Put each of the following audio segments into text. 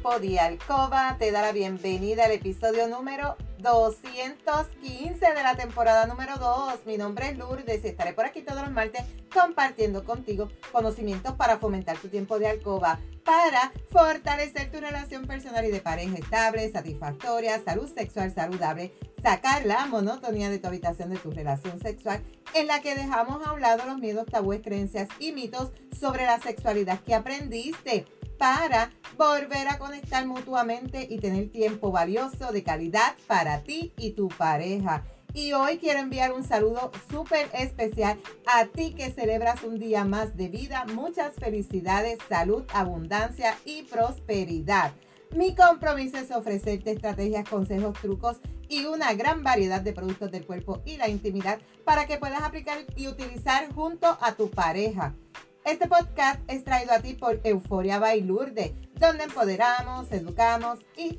De Alcoba te da la bienvenida al episodio número 215 de la temporada número 2. Mi nombre es Lourdes y estaré por aquí todos los martes compartiendo contigo conocimientos para fomentar tu tiempo de alcoba, para fortalecer tu relación personal y de pareja estable, satisfactoria, salud sexual saludable, sacar la monotonía de tu habitación de tu relación sexual, en la que dejamos a un lado los miedos, tabúes, creencias y mitos sobre la sexualidad que aprendiste para volver a conectar mutuamente y tener tiempo valioso de calidad para ti y tu pareja. Y hoy quiero enviar un saludo súper especial a ti que celebras un día más de vida. Muchas felicidades, salud, abundancia y prosperidad. Mi compromiso es ofrecerte estrategias, consejos, trucos y una gran variedad de productos del cuerpo y la intimidad para que puedas aplicar y utilizar junto a tu pareja. Este podcast es traído a ti por Euforia Bailurde, donde empoderamos, educamos y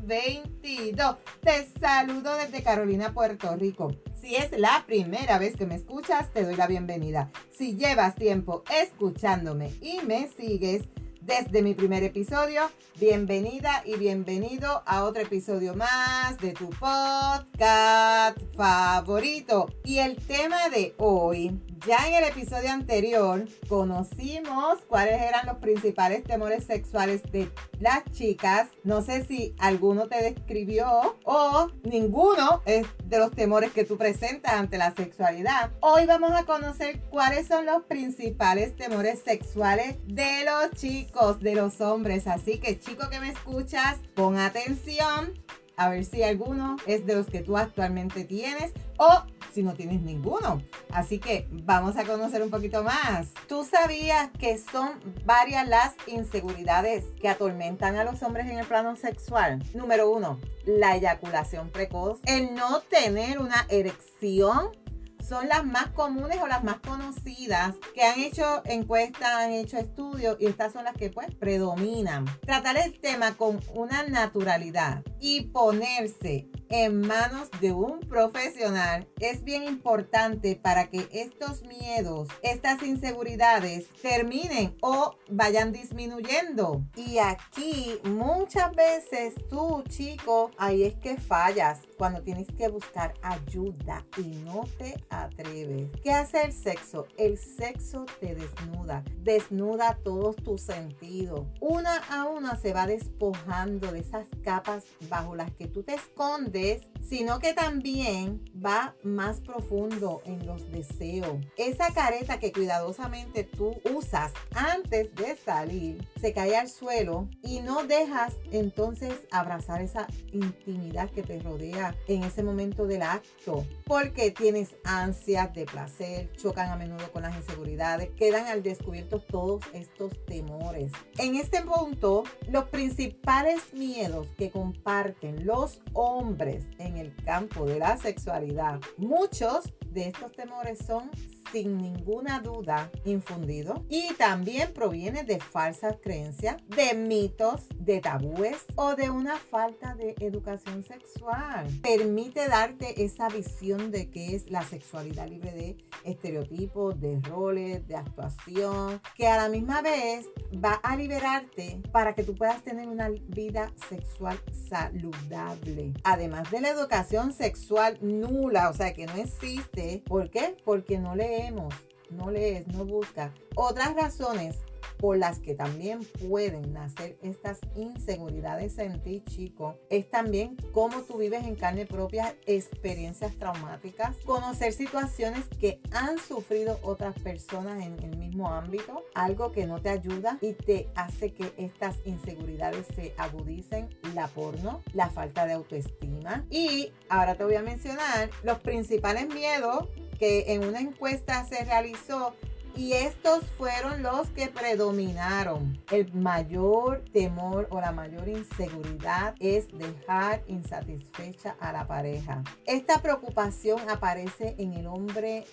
2022. Te saludo desde Carolina, Puerto Rico. Si es la primera vez que me escuchas, te doy la bienvenida. Si llevas tiempo escuchándome y me sigues, desde mi primer episodio. Bienvenida y bienvenido a otro episodio más de tu podcast favorito. Y el tema de hoy ya en el episodio anterior conocimos cuáles eran los principales temores sexuales de las chicas. No sé si alguno te describió o ninguno es de los temores que tú presentas ante la sexualidad. Hoy vamos a conocer cuáles son los principales temores sexuales de los chicos, de los hombres. Así que chico que me escuchas, pon atención a ver si alguno es de los que tú actualmente tienes o si no tienes ninguno. Así que vamos a conocer un poquito más. ¿Tú sabías que son varias las inseguridades que atormentan a los hombres en el plano sexual? Número uno, la eyaculación precoz, el no tener una erección son las más comunes o las más conocidas que han hecho encuestas, han hecho estudios y estas son las que pues predominan. Tratar el tema con una naturalidad y ponerse en manos de un profesional es bien importante para que estos miedos, estas inseguridades terminen o vayan disminuyendo. Y aquí muchas veces tú, chico, ahí es que fallas cuando tienes que buscar ayuda y no te atreves. ¿Qué hace el sexo? El sexo te desnuda, desnuda todos tus sentidos. Una a una se va despojando de esas capas bajo las que tú te escondes sino que también va más profundo en los deseos. Esa careta que cuidadosamente tú usas antes de salir se cae al suelo y no dejas entonces abrazar esa intimidad que te rodea en ese momento del acto, porque tienes ansias de placer, chocan a menudo con las inseguridades, quedan al descubierto todos estos temores. En este punto, los principales miedos que comparten los hombres en el campo de la sexualidad, muchos de estos temores son sin ninguna duda infundidos y también proviene de falsas creencias, de mitos, de tabúes o de una falta de educación sexual. Permite darte esa visión de que es la sexualidad libre de estereotipos, de roles, de actuación, que a la misma vez va a liberarte para que tú puedas tener una vida sexual saludable. Además de la educación sexual nula, o sea que no existe. ¿Por qué? Porque no leemos, no lees, no buscas. Otras razones por las que también pueden nacer estas inseguridades en ti, chico, es también cómo tú vives en carne propia experiencias traumáticas, conocer situaciones que han sufrido otras personas en el mismo ámbito, algo que no te ayuda y te hace que estas inseguridades se agudicen, la porno, la falta de autoestima. Y ahora te voy a mencionar los principales miedos que en una encuesta se realizó Y estos fueron los que predominaron. El mayor temor o la mayor inseguridad es dejar insatisfecha a la pareja. Esta preocupación aparece en el hombre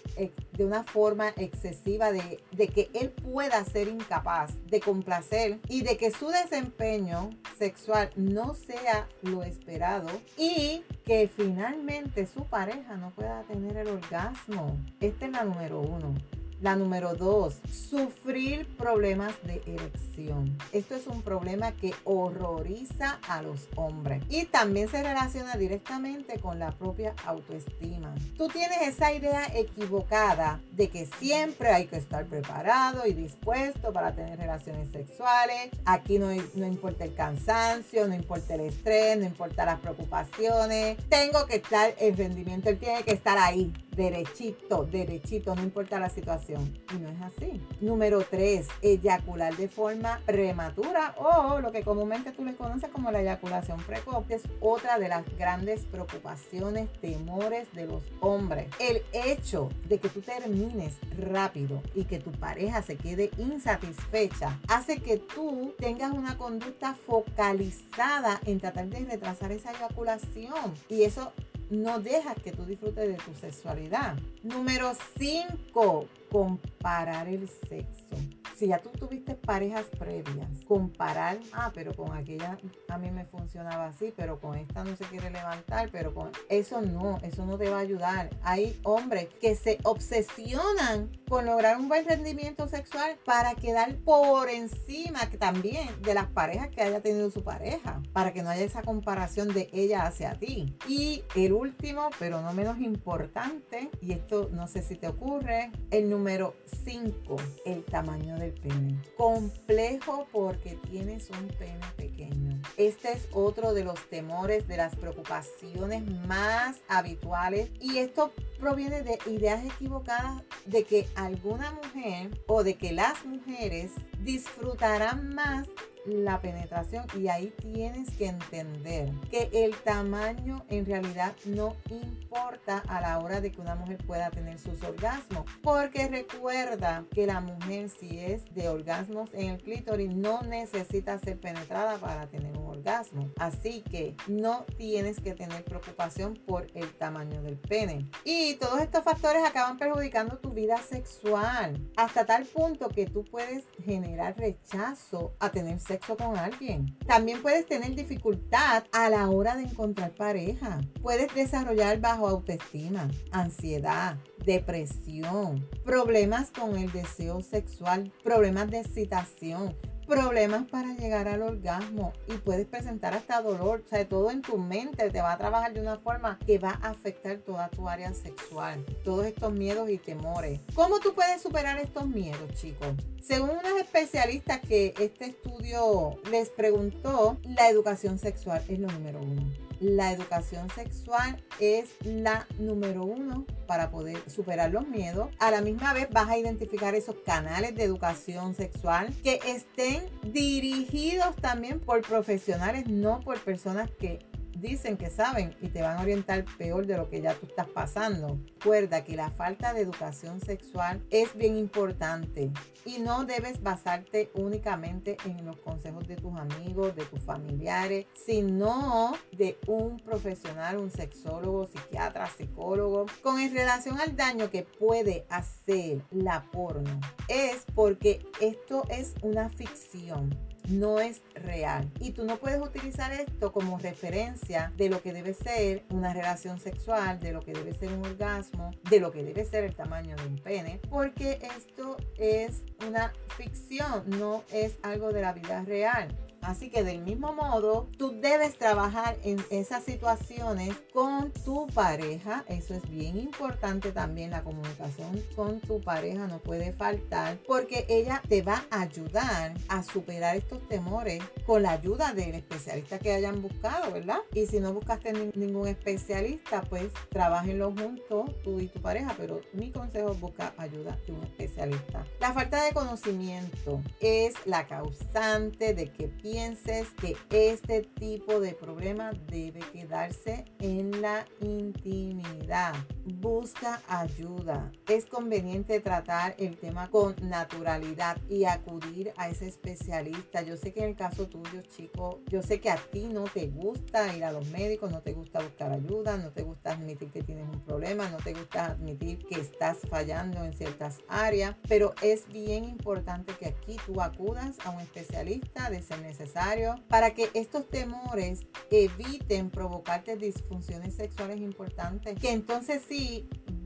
de una forma excesiva de, de que él pueda ser incapaz de complacer y de que su desempeño sexual no sea lo esperado y que finalmente su pareja no pueda tener el orgasmo. Esta es la número uno. La número dos, sufrir problemas de erección. Esto es un problema que horroriza a los hombres y también se relaciona directamente con la propia autoestima. Tú tienes esa idea equivocada de que siempre hay que estar preparado y dispuesto para tener relaciones sexuales. Aquí no, no importa el cansancio, no importa el estrés, no importa las preocupaciones. Tengo que estar, el rendimiento, él tiene que estar ahí derechito, derechito, no importa la situación. Y no es así. Número tres, eyacular de forma prematura o lo que comúnmente tú le conoces como la eyaculación precoz. Es otra de las grandes preocupaciones, temores de los hombres. El hecho de que tú termines rápido y que tu pareja se quede insatisfecha hace que tú tengas una conducta focalizada en tratar de retrasar esa eyaculación. Y eso no dejas que tú disfrutes de tu sexualidad. Número 5, comparar el sexo. Si ya tú tuviste parejas previas, comparar, ah, pero con aquella a mí me funcionaba así, pero con esta no se quiere levantar, pero con eso no, eso no te va a ayudar. Hay hombres que se obsesionan con lograr un buen rendimiento sexual para quedar por encima también de las parejas que haya tenido su pareja, para que no haya esa comparación de ella hacia ti. Y el último, pero no menos importante, y esto no sé si te ocurre, el número 5, el tamaño del pene. Complejo porque tienes un pene pequeño. Este es otro de los temores, de las preocupaciones más habituales y esto proviene de ideas equivocadas de que alguna mujer o de que las mujeres disfrutarán más la penetración y ahí tienes que entender que el tamaño en realidad no importa a la hora de que una mujer pueda tener sus orgasmos porque recuerda que la mujer si es de orgasmos en el clítoris no necesita ser penetrada para tener un orgasmo. Así que no tienes que tener preocupación por el tamaño del pene. Y todos estos factores acaban perjudicando tu vida sexual hasta tal punto que tú puedes generar rechazo a tener sexo con alguien. También puedes tener dificultad a la hora de encontrar pareja. Puedes desarrollar bajo autoestima, ansiedad, depresión, problemas con el deseo sexual, problemas de excitación, problemas para llegar al orgasmo y puedes presentar hasta dolor. O sea, todo en tu mente te va a trabajar de una forma que va a afectar toda tu área sexual. Todos estos miedos y temores. ¿Cómo tú puedes superar estos miedos, chicos? Según unos especialistas que este estudio les preguntó, la educación sexual es lo número uno la educación sexual es la número uno para poder superar los miedos. A la misma vez vas a identificar esos canales de educación sexual que estén dirigidos también por profesionales, no por personas que dicen que saben y te van a orientar peor de lo que ya tú estás pasando. Recuerda que la falta de educación sexual es bien importante y no debes basarte únicamente en los consejos de tus amigos, de tus familiares, sino de un profesional, un sexólogo, psiquiatra, psicólogo, con relación al daño que puede hacer la porno. Es porque esto es una ficción no es real. Y tú no puedes utilizar esto como referencia de lo que debe ser una relación sexual, de lo que debe ser un orgasmo, de lo que debe ser el tamaño de un pene, porque esto es una ficción, no es algo de la vida real. Así que del mismo modo, tú debes trabajar en esas situaciones con tu pareja. Eso es bien importante también. La comunicación con tu pareja no puede faltar porque ella te va a ayudar a superar estos temores con la ayuda del especialista que hayan buscado, ¿verdad? Y si no buscaste ningún especialista, pues trabajenlo juntos, tú y tu pareja. Pero mi consejo es buscar ayuda de un especialista. La falta de conocimiento es la causante de que pienses que este tipo de problema debe quedarse en la intimidad. Busca ayuda. Es conveniente tratar el tema con naturalidad y acudir a ese especialista. Yo sé que en el caso tuyo, chico, yo sé que a ti no te gusta ir a los médicos, no te gusta buscar ayuda, no te gusta admitir que tienes un problema, no te gusta admitir que estás fallando en ciertas áreas, pero es bien importante que aquí tú acudas a un especialista de ser necesario para que estos temores eviten provocarte disfunciones sexuales importantes que entonces sí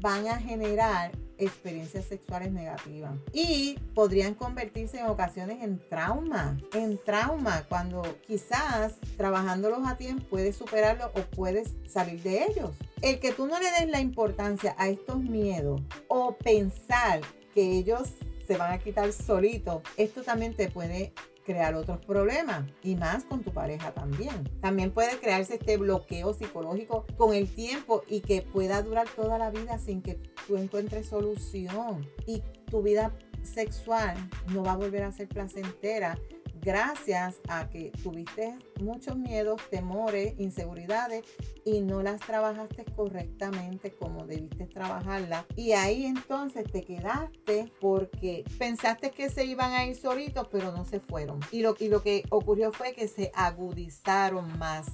van a generar experiencias sexuales negativas y podrían convertirse en ocasiones en trauma, en trauma cuando quizás trabajándolos a tiempo puedes superarlo o puedes salir de ellos. El que tú no le des la importancia a estos miedos o pensar que ellos se van a quitar solitos, esto también te puede crear otros problemas y más con tu pareja también. También puede crearse este bloqueo psicológico con el tiempo y que pueda durar toda la vida sin que tú encuentres solución y tu vida sexual no va a volver a ser placentera gracias a que tuviste muchos miedos, temores, inseguridades y no las trabajaste correctamente como debiste trabajarlas. Y ahí entonces te quedaste porque pensaste que se iban a ir solitos, pero no se fueron. Y lo, y lo que ocurrió fue que se agudizaron más.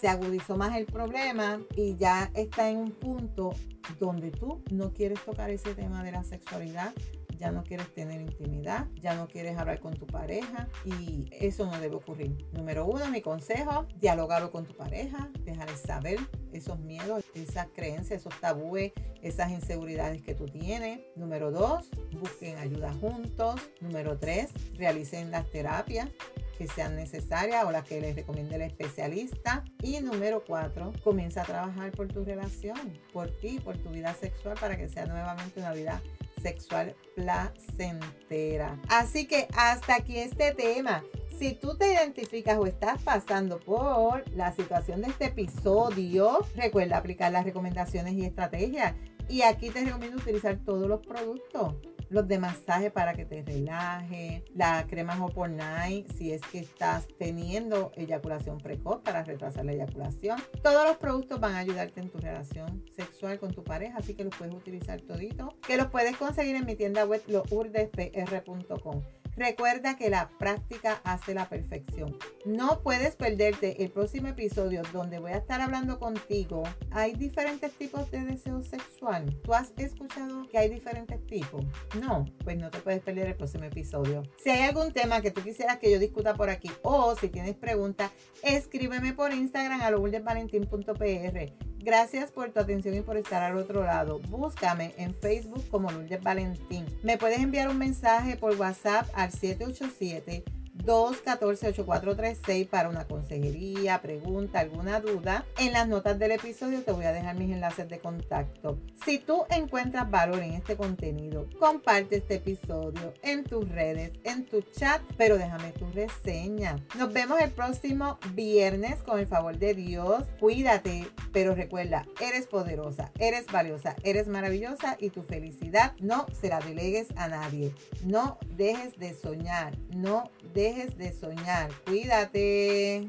Se agudizó más el problema y ya está en un punto donde tú no quieres tocar ese tema de la sexualidad, ya no quieres tener intimidad, ya no quieres hablar con tu pareja y eso no debe ocurrir. Número uno, mi consejo, dialogarlo con tu pareja, dejarles saber esos miedos, esas creencias, esos tabúes, esas inseguridades que tú tienes. Número dos, busquen ayuda juntos. Número tres, realicen las terapias que sean necesarias o las que les recomiende el especialista. Y número cuatro, comienza a trabajar por tu relación, por ti, por tu vida sexual para que sea nuevamente una vida sexual placentera. Así que hasta aquí este tema. Si tú te identificas o estás pasando por la situación de este episodio, recuerda aplicar las recomendaciones y estrategias. Y aquí te recomiendo utilizar todos los productos los de masaje para que te relaje, la crema Hop Night si es que estás teniendo eyaculación precoz para retrasar la eyaculación. Todos los productos van a ayudarte en tu relación sexual con tu pareja, así que los puedes utilizar todito, que los puedes conseguir en mi tienda web lourdespr.com. Recuerda que la práctica hace la perfección. No puedes perderte el próximo episodio donde voy a estar hablando contigo. Hay diferentes tipos de deseo sexual. ¿Tú has escuchado que hay diferentes tipos? No, pues no te puedes perder el próximo episodio. Si hay algún tema que tú quisieras que yo discuta por aquí o si tienes preguntas, escríbeme por Instagram a lourdesvalentín.pr. Gracias por tu atención y por estar al otro lado. Búscame en Facebook como Lourdes Valentín. Me puedes enviar un mensaje por WhatsApp al 787 214-8436 para una consejería, pregunta, alguna duda. En las notas del episodio te voy a dejar mis enlaces de contacto. Si tú encuentras valor en este contenido, comparte este episodio en tus redes, en tu chat, pero déjame tu reseña. Nos vemos el próximo viernes con el favor de Dios. Cuídate, pero recuerda, eres poderosa, eres valiosa, eres maravillosa y tu felicidad no se la delegues a nadie. No dejes de soñar, no de soñar. Cuídate.